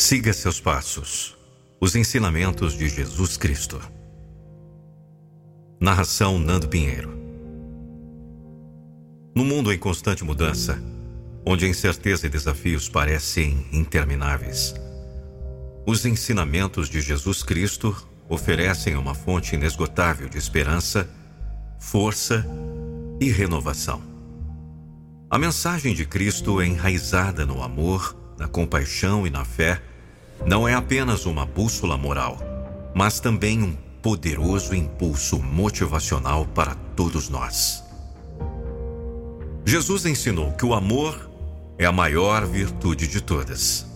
Siga seus passos. Os ensinamentos de Jesus Cristo. Narração Nando Pinheiro. No mundo em constante mudança, onde incerteza e desafios parecem intermináveis, os ensinamentos de Jesus Cristo oferecem uma fonte inesgotável de esperança, força e renovação. A mensagem de Cristo é enraizada no amor, na compaixão e na fé, não é apenas uma bússola moral, mas também um poderoso impulso motivacional para todos nós. Jesus ensinou que o amor é a maior virtude de todas.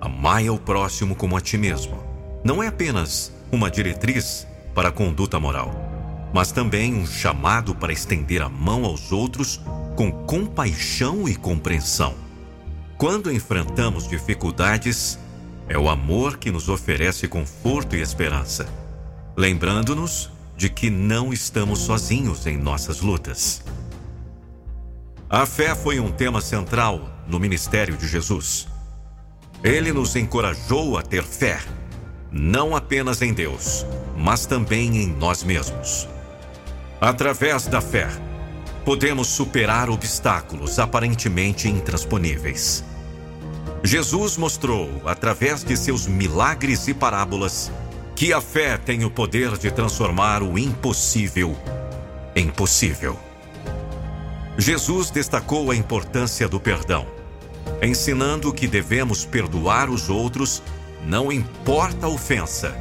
Amai ao próximo como a ti mesmo. Não é apenas uma diretriz para a conduta moral, mas também um chamado para estender a mão aos outros com compaixão e compreensão. Quando enfrentamos dificuldades, é o amor que nos oferece conforto e esperança, lembrando-nos de que não estamos sozinhos em nossas lutas. A fé foi um tema central no ministério de Jesus. Ele nos encorajou a ter fé, não apenas em Deus, mas também em nós mesmos. Através da fé, podemos superar obstáculos aparentemente intransponíveis. Jesus mostrou, através de seus milagres e parábolas, que a fé tem o poder de transformar o impossível em possível. Jesus destacou a importância do perdão, ensinando que devemos perdoar os outros, não importa a ofensa.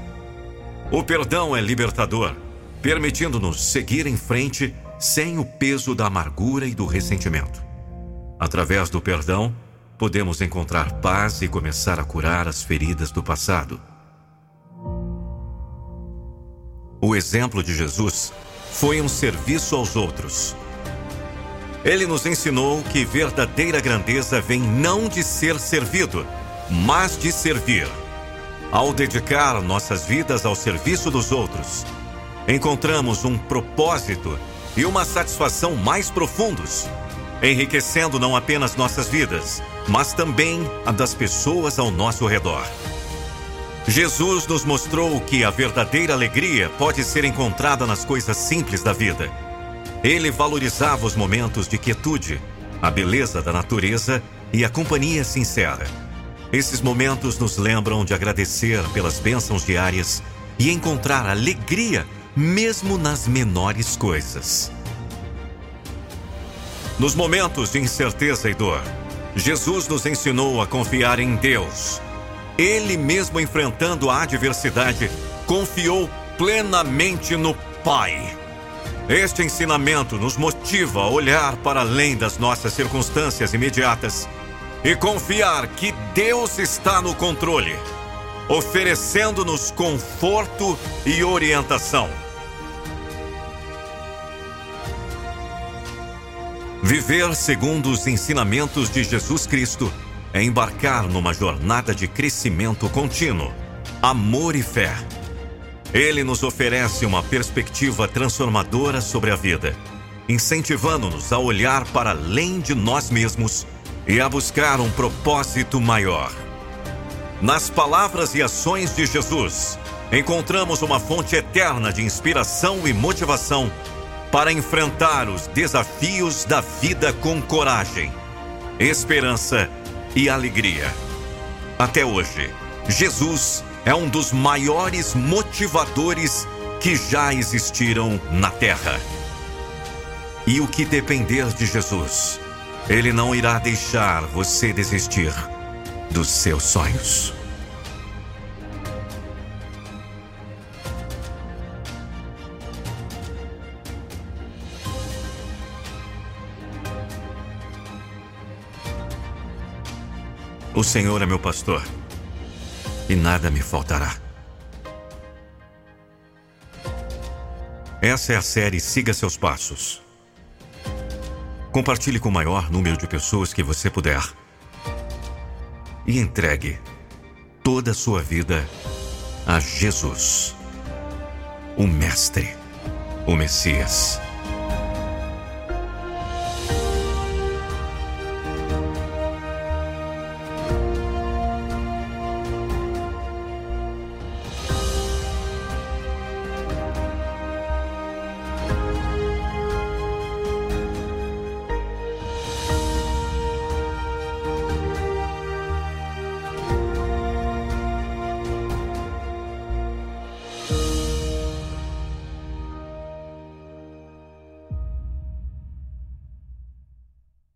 O perdão é libertador, permitindo-nos seguir em frente sem o peso da amargura e do ressentimento. Através do perdão, podemos encontrar paz e começar a curar as feridas do passado. O exemplo de Jesus foi um serviço aos outros ele nos ensinou que verdadeira grandeza vem não de ser servido, mas de servir. Ao dedicar nossas vidas ao serviço dos outros, encontramos um propósito e uma satisfação mais profundos, enriquecendo não apenas nossas vidas, mas também a das pessoas ao nosso redor. Jesus nos mostrou que a verdadeira alegria pode ser encontrada nas coisas simples da vida ele valorizava os momentos de quietude, a beleza da natureza e a companhia sincera. Esses momentos nos lembram de agradecer pelas bênçãos diárias e encontrar alegria mesmo nas menores coisas. Nos momentos de incerteza e dor, Jesus nos ensinou a confiar em Deus. Ele mesmo enfrentando a adversidade, confiou plenamente no Pai. Este ensinamento nos motiva a olhar para além das nossas circunstâncias imediatas e confiar que Deus está no controle, oferecendo-nos conforto e orientação. Viver segundo os ensinamentos de Jesus Cristo. É embarcar numa jornada de crescimento contínuo, amor e fé. Ele nos oferece uma perspectiva transformadora sobre a vida, incentivando-nos a olhar para além de nós mesmos e a buscar um propósito maior. Nas palavras e ações de Jesus, encontramos uma fonte eterna de inspiração e motivação para enfrentar os desafios da vida com coragem, esperança e alegria. Até hoje, Jesus é um dos maiores motivadores que já existiram na Terra. E o que depender de Jesus, Ele não irá deixar você desistir dos seus sonhos. O Senhor é meu pastor e nada me faltará. Essa é a série Siga Seus Passos. Compartilhe com o maior número de pessoas que você puder. E entregue toda a sua vida a Jesus, o Mestre, o Messias.